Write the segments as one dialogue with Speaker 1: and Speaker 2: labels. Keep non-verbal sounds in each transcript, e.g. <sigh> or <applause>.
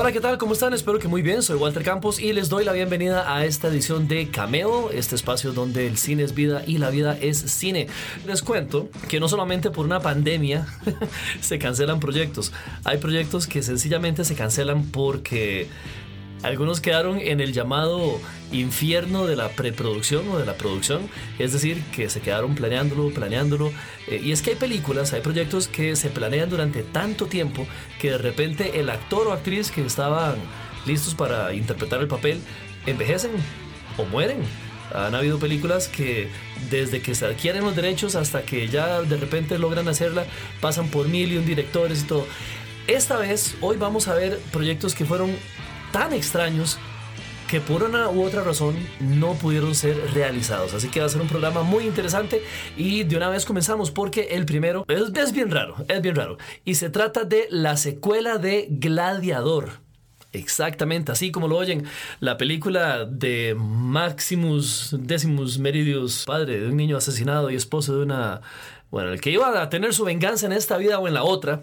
Speaker 1: Hola, ¿qué tal? ¿Cómo están? Espero que muy bien. Soy Walter Campos y les doy la bienvenida a esta edición de Cameo, este espacio donde el cine es vida y la vida es cine. Les cuento que no solamente por una pandemia <laughs> se cancelan proyectos, hay proyectos que sencillamente se cancelan porque algunos quedaron en el llamado infierno de la preproducción o de la producción, es decir, que se quedaron planeándolo, planeándolo. Eh, y es que hay películas, hay proyectos que se planean durante tanto tiempo que de repente el actor o actriz que estaban listos para interpretar el papel envejecen o mueren. Han habido películas que desde que se adquieren los derechos hasta que ya de repente logran hacerla, pasan por mil y un directores y todo. Esta vez, hoy vamos a ver proyectos que fueron tan extraños que por una u otra razón no pudieron ser realizados. Así que va a ser un programa muy interesante y de una vez comenzamos porque el primero es, bien raro, es bien raro. Y se trata de la secuela de Gladiador. Exactamente, así como lo oyen, la película de Maximus Decimus Meridius, padre de un niño asesinado y esposo de una bueno, el que iba a tener su venganza en esta vida o en la otra.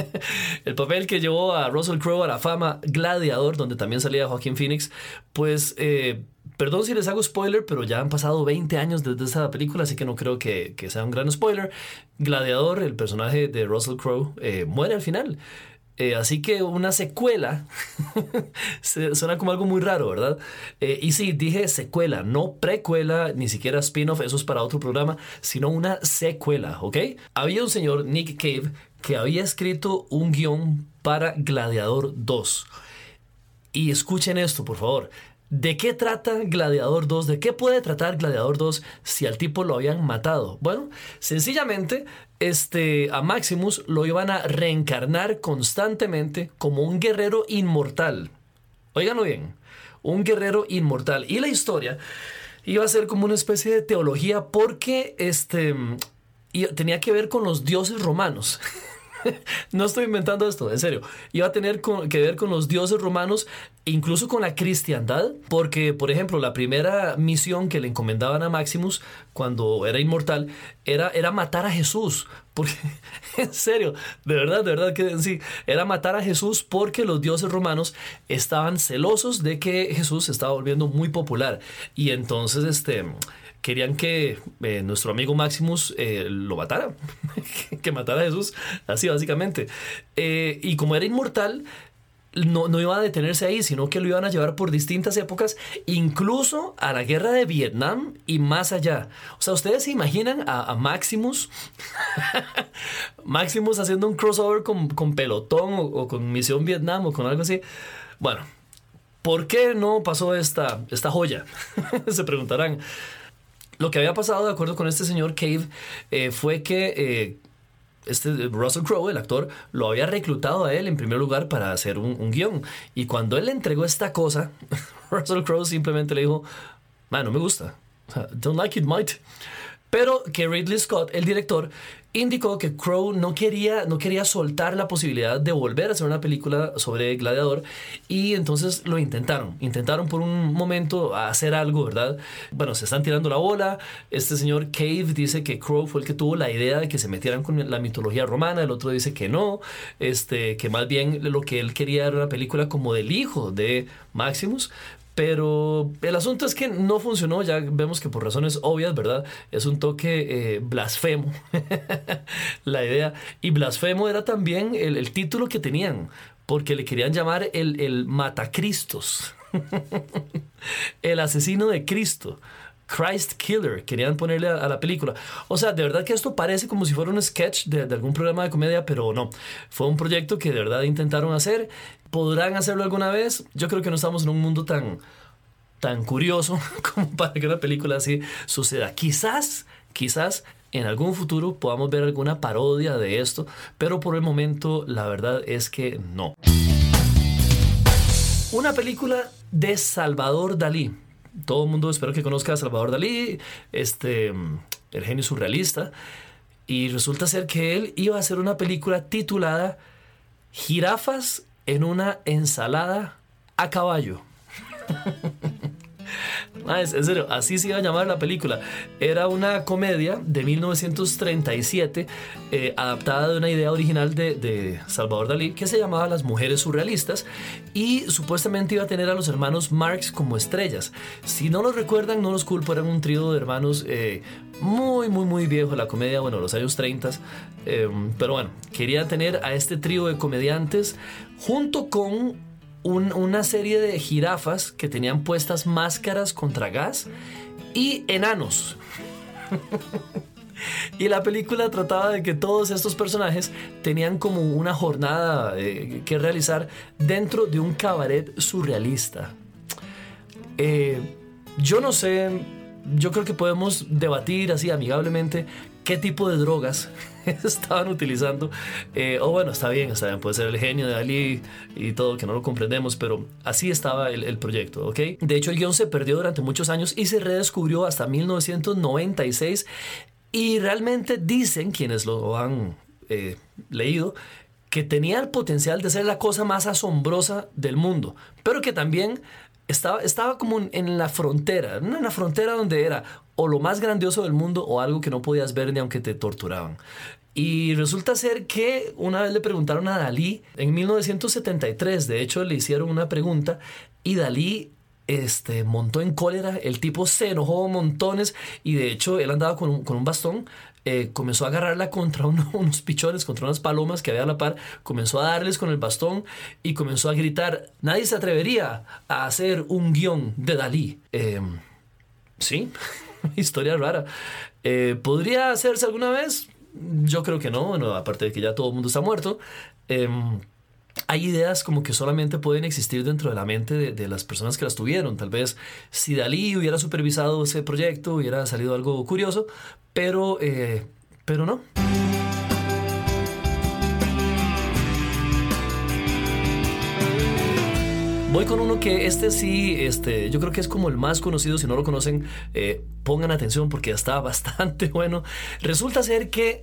Speaker 1: <laughs> el papel que llevó a Russell Crowe a la fama Gladiador, donde también salía Joaquín Phoenix, pues... Eh, perdón si les hago spoiler, pero ya han pasado 20 años desde esa película, así que no creo que, sea un gran spoiler. Gladiador, el personaje de Russell Crowe, eh, muere al final. Eh, así que una secuela <laughs> suena como algo muy raro, ¿verdad? Eh, y sí, dije secuela, no precuela, ni siquiera spin-off, eso es para otro programa, sino una secuela, ¿ok? Había un señor, Nick Cave, que había escrito un guion para Gladiador 2. Y escuchen esto, por favor. ¿De qué trata Gladiador 2? ¿De qué puede tratar Gladiador 2 si al tipo lo habían matado? Bueno, sencillamente este, a Maximus lo iban a reencarnar constantemente como un guerrero inmortal. Óiganlo bien, un guerrero inmortal. Y la historia iba a ser como una especie de teología porque este, tenía que ver con los dioses romanos. <laughs> <laughs> no estoy inventando esto, en serio. Iba a tener que ver con los dioses romanos, incluso con la cristiandad, porque, por ejemplo, la primera misión que le encomendaban a Maximus cuando era inmortal era, era matar a Jesús. Porque, <laughs> en serio, de verdad, de verdad que sí, era matar a Jesús porque los dioses romanos estaban celosos de que Jesús estaba volviendo muy popular. Y entonces, este querían que eh, nuestro amigo Maximus eh, lo matara, <laughs> que matara a Jesús, así básicamente. Eh, y como era inmortal, no, no, iba a detenerse ahí, sino que lo iban a llevar por distintas épocas, incluso a la guerra de Vietnam y más allá. O sea, ustedes se imaginan a, Maximus, <laughs> Maximus haciendo un crossover con, con Pelotón o, o, con Misión Vietnam o con algo así. Bueno, ¿por qué no pasó esta, esta joya? <laughs> se preguntarán. Lo que había pasado, de acuerdo con este señor Cave, eh, fue que eh, este Russell Crowe, el actor, lo había reclutado a él en primer lugar para hacer un, un guion. Y cuando él le entregó esta cosa, <laughs> Russell Crowe simplemente le dijo, man, no me gusta. Don't like it, might. Pero que Ridley Scott, el director, indicó que Crow no quería, no quería soltar la posibilidad de volver a hacer una película sobre Gladiador y entonces lo intentaron. Intentaron por un momento hacer algo, ¿verdad? Bueno, se están tirando la bola. Este señor Cave dice que Crow fue el que tuvo la idea de que se metieran con la mitología romana, el otro dice que no, este, que más bien lo que él quería era una película como del hijo de Maximus, pero el asunto es que no funcionó, ya vemos que por razones obvias, ¿verdad? Es un toque eh, blasfemo <laughs> la idea. Y blasfemo era también el, título que tenían, porque le querían llamar el, el Matacristos, <laughs> el asesino de Cristo. Christ Killer, querían ponerle a, la película. O sea, de verdad que esto parece como si fuera un sketch de, de, algún programa de comedia, pero no. Fue un proyecto que de verdad intentaron hacer. ¿Podrán hacerlo alguna vez? Yo creo que no estamos en un mundo tan, tan curioso <laughs> como para que una película así suceda. Quizás, quizás en algún futuro podamos ver alguna parodia de esto, pero por el momento la verdad es que no. Una película de Salvador Dalí todo el mundo espero que conozca a Salvador Dalí. Este, el genio surrealista. Y resulta ser que él iba a hacer una película titulada Jirafas en una ensalada a caballo. <laughs> En serio, así se iba a llamar la película. Era una comedia de 1937, eh, adaptada de una idea original de, de, Salvador Dalí, que se llamaba Las Mujeres Surrealistas, y supuestamente iba a tener a los hermanos Marx como estrellas. Si no los recuerdan, no los culpo, eran un trío de hermanos eh, muy, muy, muy viejo, la comedia, bueno, los años 30, eh, pero bueno, quería tener a este trío de comediantes junto con una serie de jirafas que tenían puestas máscaras contra gas y enanos. <laughs> y la película trataba de que todos estos personajes tenían como una jornada eh, que realizar dentro de un cabaret surrealista. Eh, yo no sé, yo creo que podemos debatir así amigablemente qué tipo de drogas <laughs> estaban utilizando. Eh, o bueno, está bien, está bien, puede ser el genio de Ali y todo, que no lo comprendemos, pero así estaba el, proyecto, ¿ok? De hecho, el guion se perdió durante muchos años y se redescubrió hasta 1996 y realmente dicen quienes lo han eh, leído que tenía el potencial de ser la cosa más asombrosa del mundo, pero que también estaba, estaba como en la frontera, en la frontera donde era lo más grandioso del mundo o algo que no podías ver ni aunque te torturaban. Y resulta ser que una vez le preguntaron a Dalí, en 1973, de hecho le hicieron una pregunta y Dalí este, montó en cólera, el tipo se enojó montones y de hecho él andaba con un, con un bastón, eh, comenzó a agarrarla contra <laughs> unos pichones, contra unas palomas que había a la par, comenzó a darles con el bastón y comenzó a gritar, nadie se atrevería a hacer un guion de Dalí. Em, sí, <laughs> <laughs> historia rara. Eh, ¿Podría hacerse alguna vez? Yo creo que no, bueno, aparte de que ya todo el mundo está muerto. Em, hay ideas como que solamente pueden existir dentro de la mente de, las personas que las tuvieron. Tal vez si Dalí hubiera supervisado ese proyecto hubiera salido algo curioso, pero, eh, pero no. Voy con uno que este sí, este, yo creo que es como el más conocido. Si no lo conocen, eh, pongan atención porque está <laughs> bastante bueno. Resulta ser que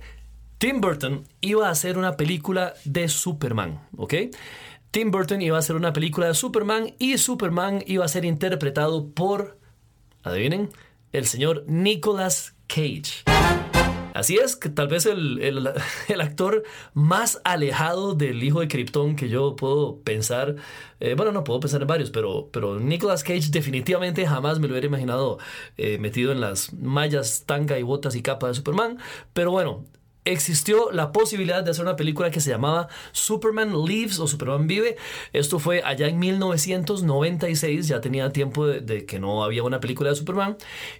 Speaker 1: Tim Burton iba a hacer una película de Superman, ¿ok? Tim Burton iba a hacer una película de Superman y Superman iba a ser interpretado por, adivinen, el señor Nicolas Cage. Así es, que tal vez el, <laughs> el, actor más alejado del hijo de Krypton que yo puedo pensar, eh, bueno, no puedo pensar en varios, pero, pero Nicolas Cage definitivamente jamás me lo hubiera imaginado eh, metido en las mallas, tanga y botas y capa de Superman. Pero bueno, existió la posibilidad de hacer una película que se llamaba Superman Lives o Superman Vive. Esto fue allá en 1996, ya tenía tiempo de, que no había una película de Superman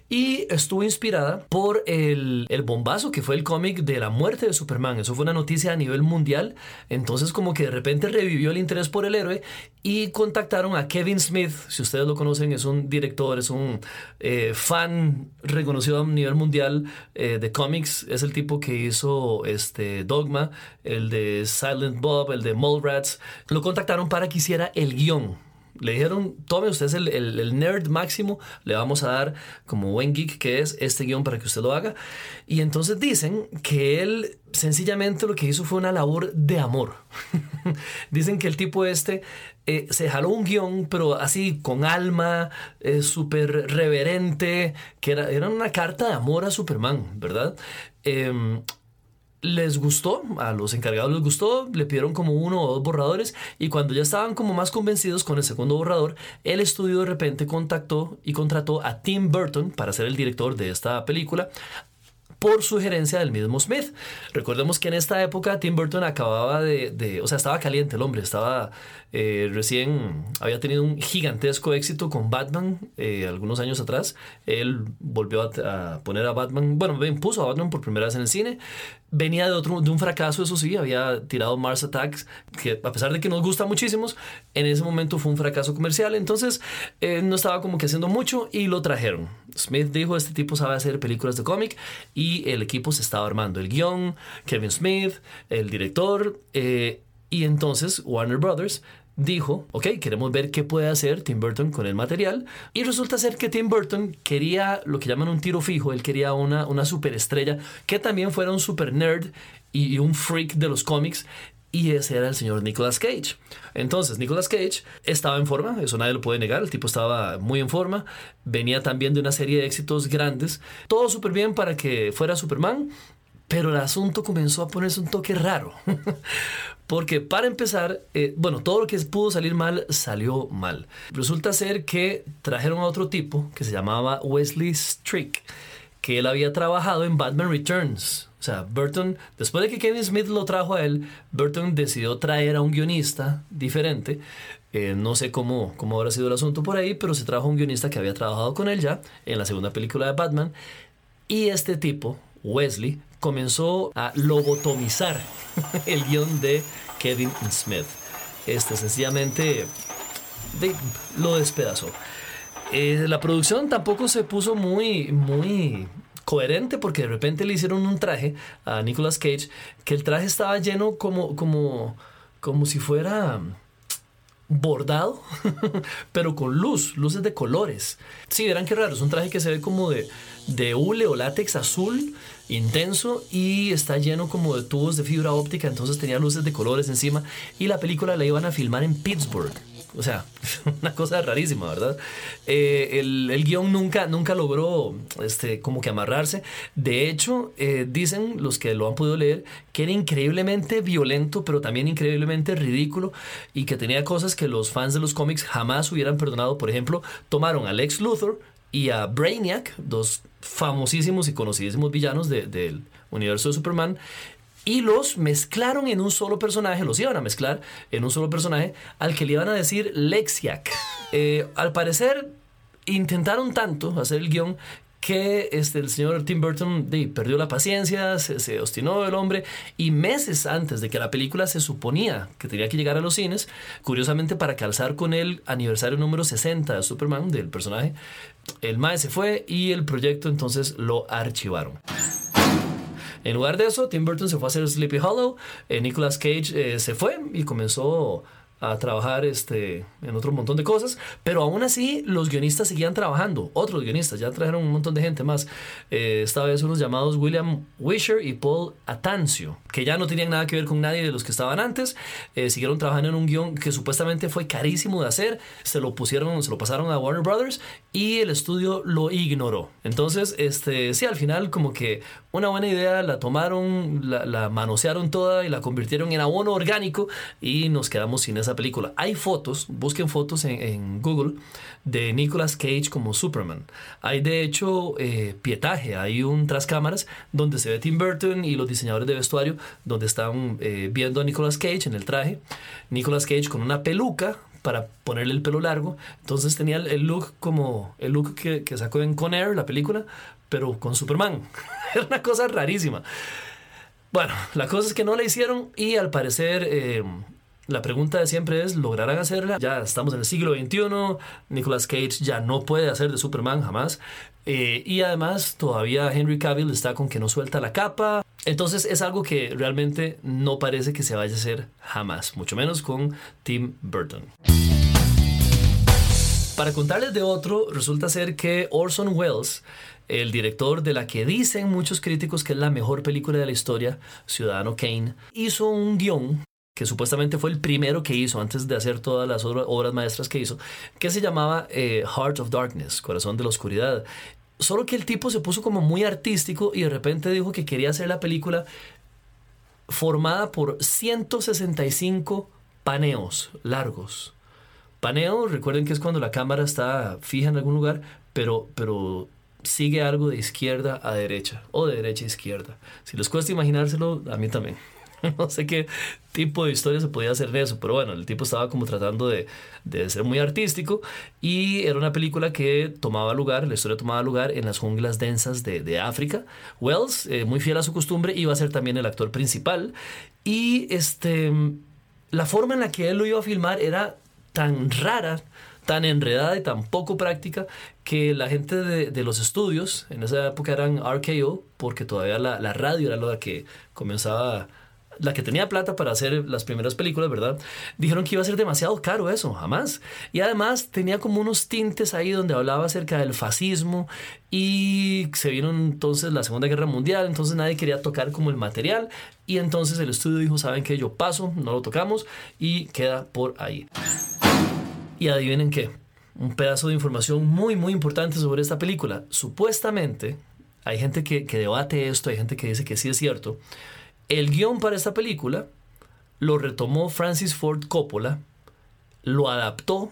Speaker 1: y estuvo inspirada por el, el bombazo que fue el cómic de la muerte de Superman. Eso fue una noticia a nivel mundial, entonces como que de repente revivió el interés por el héroe y contactaron a Kevin Smith, si ustedes lo conocen, es un director, es un eh, fan reconocido a nivel mundial eh, de cómics, es el tipo que hizo este Dogma, el de Silent Bob, el de Mallrats, lo contactaron para que hiciera el guion. Le dijeron, tome usted es el, nerd máximo, le vamos a dar como buen geek que es este guion para que usted lo haga. Y entonces dicen que él sencillamente lo que hizo fue una labor de amor. <laughs> dicen que el tipo este eh, se jaló un guion, pero así con alma, eh, súper reverente, que era, era, una carta de amor a Superman, ¿verdad? Em, les gustó, a los encargados les gustó, le pidieron como uno o dos borradores y cuando ya estaban como más convencidos con el segundo borrador, el estudio de repente contactó y contrató a Tim Burton para ser el director de esta película por sugerencia del mismo Smith. Recordemos que en esta época Tim Burton acababa de, o sea, estaba caliente el hombre, estaba eh, recién, había tenido un gigantesco éxito con Batman eh, algunos años atrás. Él volvió a, poner a Batman, bueno, puso a Batman por primera vez en el cine. Venía de, otro, de un fracaso, eso sí, había tirado Mars Attacks, que a pesar de que nos gusta muchísimos, en ese momento fue un fracaso comercial, entonces eh, no estaba como que haciendo mucho y lo trajeron. Smith dijo, este tipo sabe hacer películas de cómic y el equipo se estaba armando. El guion, Kevin Smith, el director, y entonces Warner Brothers dijo, ok, queremos ver qué puede hacer Tim Burton con el material. Y resulta ser que Tim Burton quería lo que llaman un tiro fijo, él quería una, una superestrella que también fuera un super nerd y un freak de los cómics y ese era el señor Nicolas Cage. Entonces, Nicolas Cage estaba en forma, eso nadie lo puede negar, el tipo estaba muy en forma, venía también de una serie de éxitos grandes, todo súper bien para que fuera Superman, pero el asunto comenzó a ponerse un toque raro. <laughs> Porque para empezar, eh, bueno, todo lo que pudo salir mal salió mal. Resulta ser que trajeron a otro tipo que se llamaba Wesley Strick, que él había trabajado en Batman Returns. O sea, Burton, después de que Kevin Smith lo trajo a él, Burton decidió traer a un guionista diferente. Eh, no sé cómo, cómo habrá sido el asunto por ahí, pero se trajo un guionista que había trabajado con él ya en la segunda película de Batman. Y este tipo, Wesley, comenzó a lobotomizar <laughs> el guion de Kevin Smith. Este sencillamente lo despedazó. Eh, la producción tampoco se puso muy, muy coherente porque de repente le hicieron un traje a Nicolas Cage que el traje estaba lleno como, como, como si fuera bordado, <laughs> pero con luz, luces de colores. Sí, verán qué raro, es un traje que se ve como de, de hule o látex azul intenso y está lleno como de tubos de fibra óptica, entonces tenía luces de colores encima y la película la iban a filmar en Pittsburgh. O sea, <laughs> una cosa rarísima, ¿verdad? Eh, el, el, guion nunca, nunca logró este, como que amarrarse. De hecho, eh, dicen los que lo han podido leer que era increíblemente violento, pero también increíblemente ridículo y que tenía cosas que los fans de los cómics jamás hubieran perdonado. Por ejemplo, tomaron a Lex Luthor y a Brainiac, dos famosísimos y conocidísimos villanos del universo de Superman, y los mezclaron en un solo personaje, los iban a mezclar en un solo personaje al que le iban a decir Lexiac. <laughs> Eh, al parecer intentaron tanto hacer el guion que este, el señor Tim Burton perdió la paciencia, se, se, obstinó el hombre y meses antes de que la película se suponía que tenía que llegar a los cines, curiosamente para calzar con el aniversario número 60 de Superman, del personaje, el MAE se fue y el proyecto entonces lo archivaron. En lugar de eso, Tim Burton se fue a hacer Sleepy Hollow, eh, Nicolas Cage eh, se fue y comenzó a trabajar este, en otro montón de cosas, pero aún así los guionistas seguían trabajando, otros guionistas, ya trajeron un montón de gente más, eh, esta vez unos llamados William Wisher y Paul Atancio, que ya no tenían nada que ver con nadie de los que estaban antes, eh, siguieron trabajando en un guion que supuestamente fue carísimo de hacer, se lo pusieron, se lo pasaron a Warner Brothers y el estudio lo ignoró. Entonces, este, sí, al final como que una buena idea la tomaron, la, la manosearon toda y la convirtieron en abono orgánico y nos quedamos sin esa película. Hay fotos, busquen fotos en, Google de Nicolas Cage como Superman. Hay de hecho eh, pietaje, hay un tras cámaras donde se ve Tim Burton y los diseñadores de vestuario donde están eh, viendo a Nicolas Cage en el traje. Nicolas Cage con una peluca para ponerle el pelo largo. Entonces tenía el, look como el look que, sacó en Con Air, la película, pero con Superman. <laughs> Era una cosa rarísima. Bueno, la cosa es que no la hicieron y al parecer eh, la pregunta de siempre es, ¿lograrán hacerla? Ya estamos en el siglo XXI, Nicolas Cage ya no puede hacer de Superman jamás. Eh, y además todavía Henry Cavill está con que no suelta la capa. Entonces es algo que realmente no parece que se vaya a hacer jamás, mucho menos con Tim Burton. Para contarles de otro, resulta ser que Orson Welles, el director de la que dicen muchos críticos que es la mejor película de la historia, Ciudadano Kane, hizo un guion que supuestamente fue el primero que hizo antes de hacer todas las obras maestras que hizo, que se llamaba eh, Heart of Darkness, Corazón de la Oscuridad. Solo que el tipo se puso como muy artístico y de repente dijo que quería hacer la película formada por 165 paneos largos. Paneo, recuerden que es cuando la cámara está fija en algún lugar, pero, pero sigue algo de izquierda a derecha o de derecha a izquierda. Si les cuesta imaginárselo, a mí también. <laughs> no sé qué tipo de historia se podía hacer de eso, pero bueno, el tipo estaba como tratando de, de, ser muy artístico y era una película que tomaba lugar, la historia tomaba lugar en las junglas densas de, de África. Wells, eh, muy fiel a su costumbre, iba a ser también el actor principal y este, la forma en la que él lo iba a filmar era tan rara, tan enredada y tan poco práctica que la gente de, de, los estudios, en esa época eran RKO, porque todavía la, la radio era la que comenzaba la que tenía plata para hacer las primeras películas, ¿verdad? Dijeron que iba a ser demasiado caro eso, jamás. Y además tenía como unos tintes ahí donde hablaba acerca del fascismo y se vino entonces la Segunda Guerra Mundial, entonces nadie quería tocar como el material y entonces el estudio dijo, ¿saben qué? Yo paso, no lo tocamos y queda por ahí. Y adivinen qué, un pedazo de información muy muy importante sobre esta película. Supuestamente, hay gente que, que debate esto, hay gente que dice que sí es cierto, el guion para esta película lo retomó Francis Ford Coppola, lo adaptó,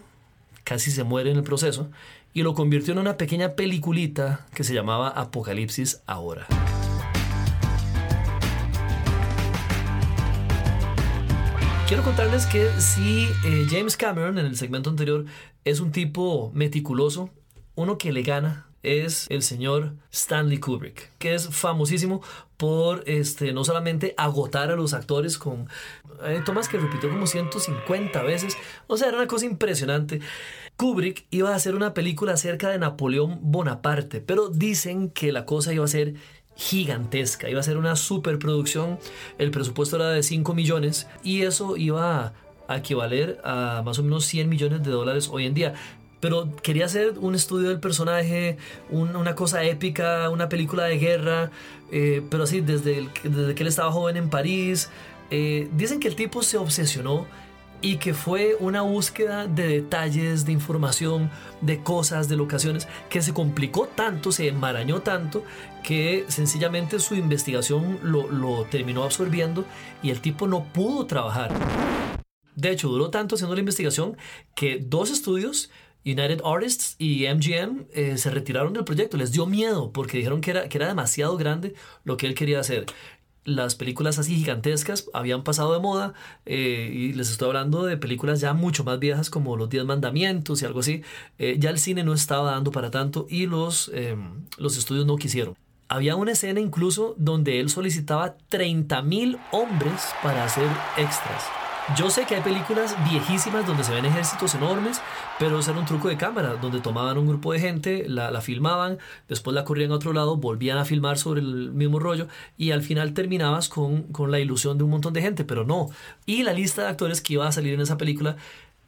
Speaker 1: casi se muere en el proceso, y lo convirtió en una pequeña peliculita que se llamaba Apocalipsis Ahora. Quiero contarles que si eh, James Cameron en el segmento anterior es un tipo meticuloso, uno que le gana es el señor Stanley Kubrick, que es famosísimo por este, no solamente agotar a los actores con eh, tomas que repitió como 150 veces, o sea, era una cosa impresionante. Kubrick iba a hacer una película acerca de Napoleón Bonaparte, pero dicen que la cosa iba a ser gigantesca, iba a ser una superproducción, el presupuesto era de 5 millones y eso iba a equivaler a más o menos 100 millones de dólares hoy en día pero quería hacer un estudio del personaje, una cosa épica, una película de guerra, eh, pero así desde, desde que él estaba joven en París. Eh, dicen que el tipo se obsesionó y que fue una búsqueda de detalles, de información, de cosas, de locaciones, que se complicó tanto, se enmarañó tanto, que sencillamente su investigación lo, lo terminó absorbiendo y el tipo no pudo trabajar. De hecho, duró tanto haciendo la investigación que dos estudios United Artists y MGM eh, se retiraron del proyecto. Les dio miedo porque dijeron que era, que era demasiado grande lo que él quería hacer. Las películas así gigantescas habían pasado de moda eh, y les estoy hablando de películas ya mucho más viejas como Los Diez Mandamientos y algo así. Eh, ya el cine no estaba dando para tanto y los, em, los estudios no quisieron. Había una escena incluso donde él solicitaba 30 mil hombres para hacer extras. Yo sé que hay películas viejísimas donde se ven ejércitos enormes, pero ese era un truco de cámara, donde tomaban un grupo de gente, la, filmaban, después la corrían a otro lado, volvían a filmar sobre el mismo rollo y al final terminabas con, con la ilusión de un montón de gente, pero no. Y la lista de actores que iba a salir en esa película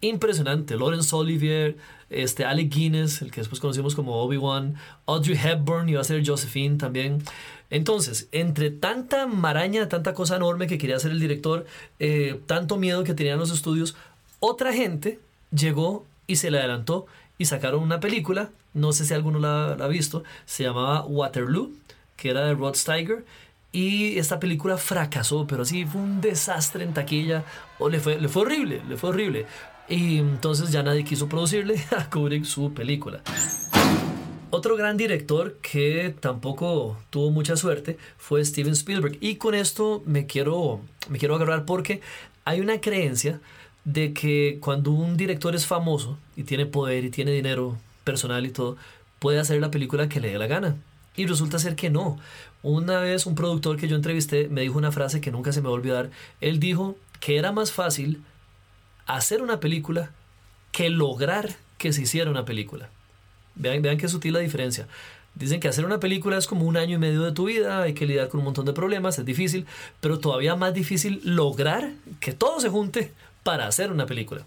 Speaker 1: impresionante. Laurence Olivier, este, Alec Guinness, el que después conocimos como Obi-Wan, Audrey Hepburn iba a ser Josephine también. Entonces, entre tanta maraña, tanta cosa enorme que quería hacer el director, eh, tanto miedo que tenían los estudios, otra gente llegó y se le adelantó y sacaron una película, no sé si alguno la, ha visto, se llamaba Waterloo, que era de Rod Steiger. Y esta película fracasó, pero sí fue un desastre en taquilla. O le fue, le fue horrible, le fue horrible. Y entonces ya nadie quiso producirle <laughs> a Kubrick su película. Otro gran director que tampoco tuvo mucha suerte fue Steven Spielberg. Y con esto me quiero, me quiero agarrar porque hay una creencia de que cuando un director es famoso y tiene poder y tiene dinero personal y todo, puede hacer la película que le dé la gana. Y resulta ser que no. Una vez un productor que yo entrevisté me dijo una frase que nunca se me va a olvidar. Él dijo que era más fácil hacer una película que lograr que se hiciera una película. Vean, vean qué sutil la diferencia. Dicen que hacer una película es como un año y medio de tu vida, hay que lidiar con un montón de problemas, es difícil, pero todavía más difícil lograr que todo se junte para hacer una película.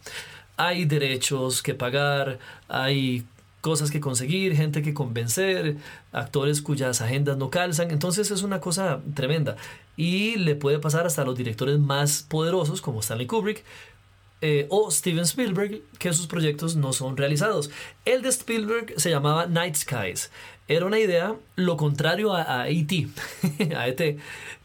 Speaker 1: Hay derechos que pagar, hay cosas que conseguir, gente que convencer, actores cuyas agendas no calzan, entonces es una cosa tremenda. Y le puede pasar hasta a los directores más poderosos como Stanley Kubrick, eh, o Steven Spielberg que sus proyectos no son realizados. El de Spielberg se llamaba Night Skies. Era una idea lo contrario a, a E.T., <laughs> E.T.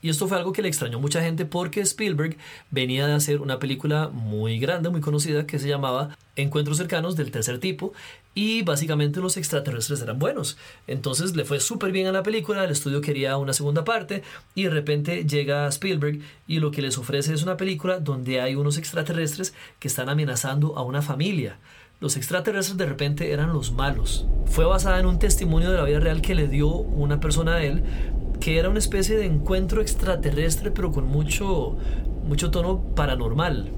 Speaker 1: Y esto fue algo que le extrañó mucha gente porque Spielberg venía de hacer una película muy grande, muy conocida, que se llamaba Encuentros cercanos del tercer tipo, y básicamente los extraterrestres eran buenos. Entonces le fue súper bien a la película, el estudio quería una segunda parte y de repente llega Spielberg y lo que les ofrece es una película donde hay unos extraterrestres que están amenazando a una familia. Los extraterrestres de repente eran los malos. Fue basada en un testimonio de la vida real que le dio una persona a él, que era una especie de encuentro extraterrestre pero con mucho, mucho tono paranormal.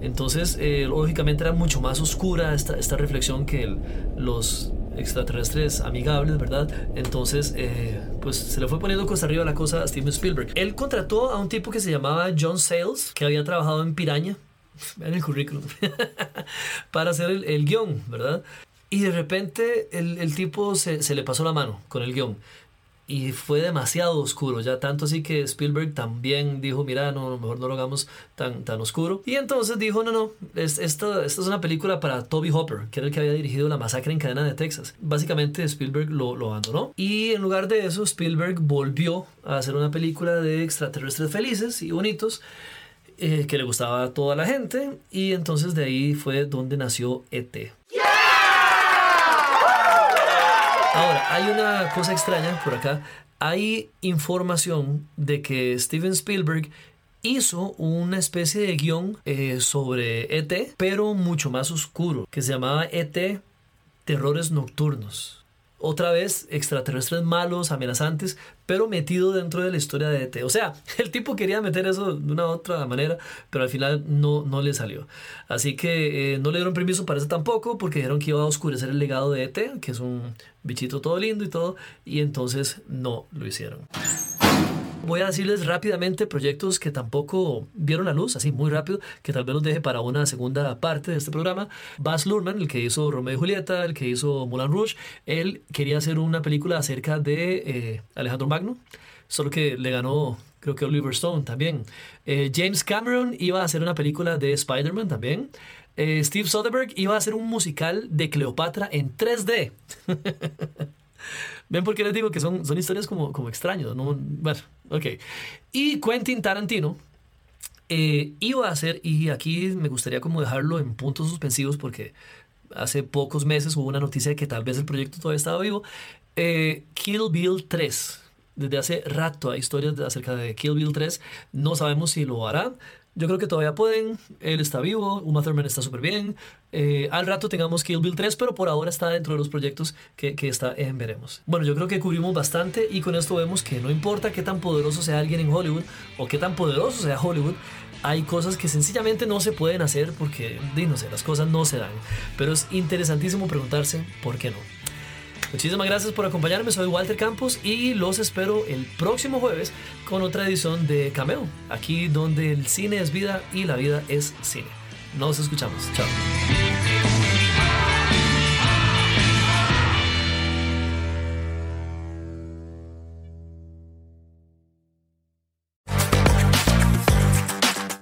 Speaker 1: Entonces, eh, lógicamente era mucho más oscura esta, esta reflexión que los extraterrestres amigables, ¿verdad? Entonces, eh, pues se le fue poniendo cosa arriba la cosa a Steven Spielberg. Él contrató a un tipo que se llamaba John Sayles, que había trabajado en Piraña, en el currículum, <laughs> para hacer el, guion, ¿verdad? Y de repente el, tipo se, se, le pasó la mano con el guion y fue demasiado oscuro, ya tanto así que Spielberg también dijo, mira, no, mejor no lo hagamos tan, tan oscuro. Y entonces dijo, no, no, es, esta, esta es una película para Toby Hopper, que era el que había dirigido La masacre en cadena de Texas. Básicamente Spielberg lo abandonó y en lugar de eso Spielberg volvió a hacer una película de extraterrestres felices y bonitos. Eh, que le gustaba a toda la gente y entonces de ahí fue donde nació ET. Ahora, hay una cosa extraña por acá. Hay información de que Steven Spielberg hizo una especie de guion eh, sobre ET, pero mucho más oscuro, que se llamaba ET Terrores Nocturnos otra vez extraterrestres malos, amenazantes, pero metido dentro de la historia de ET. O sea, <laughs> el tipo quería meter eso de una otra manera, pero al final no, no le salió. Así que eh, no le dieron permiso para eso tampoco, porque dijeron que iba a oscurecer el legado de ET, que es un bichito todo lindo y todo, y entonces no lo hicieron. Voy a decirles rápidamente proyectos que tampoco vieron la luz, así muy rápido, que tal vez los deje para una segunda parte de este programa. Baz Luhrmann, el que hizo Romeo y Julieta, el que hizo Moulin Rouge, él quería hacer una película acerca de eh, Alejandro Magno, solo que le ganó creo que Oliver Stone también. Eh, James Cameron iba a hacer una película de Spider-Man también. Eh, Steve Soderbergh iba a hacer un musical de Cleopatra en 3D. <laughs> ¿Ven por qué les digo que son, son historias como, como extrañas? ¿no? Bueno, ok. Y Quentin Tarantino eh, iba a hacer, y aquí me gustaría como dejarlo en puntos suspensivos porque hace pocos meses hubo una noticia de que tal vez el proyecto todavía estaba vivo. Eh, Kill Bill 3. Desde hace rato hay historias acerca de Kill Bill 3. No sabemos si lo hará. Yo creo que todavía pueden. Él está vivo. Uma Thurman está súper bien. Eh, al rato tengamos Kill Bill 3, pero por ahora está dentro de los proyectos que, que, está en Veremos. Bueno, yo creo que cubrimos bastante y con esto vemos que no importa qué tan poderoso sea alguien en Hollywood o qué tan poderoso sea Hollywood, hay cosas que sencillamente no se pueden hacer porque, no sé, las cosas no se dan. Pero es interesantísimo preguntarse por qué no. Muchísimas gracias por acompañarme, soy Walter Campos y los espero el próximo jueves con otra edición de Cameo, aquí donde el cine es vida y la vida es cine. Nos escuchamos, chao.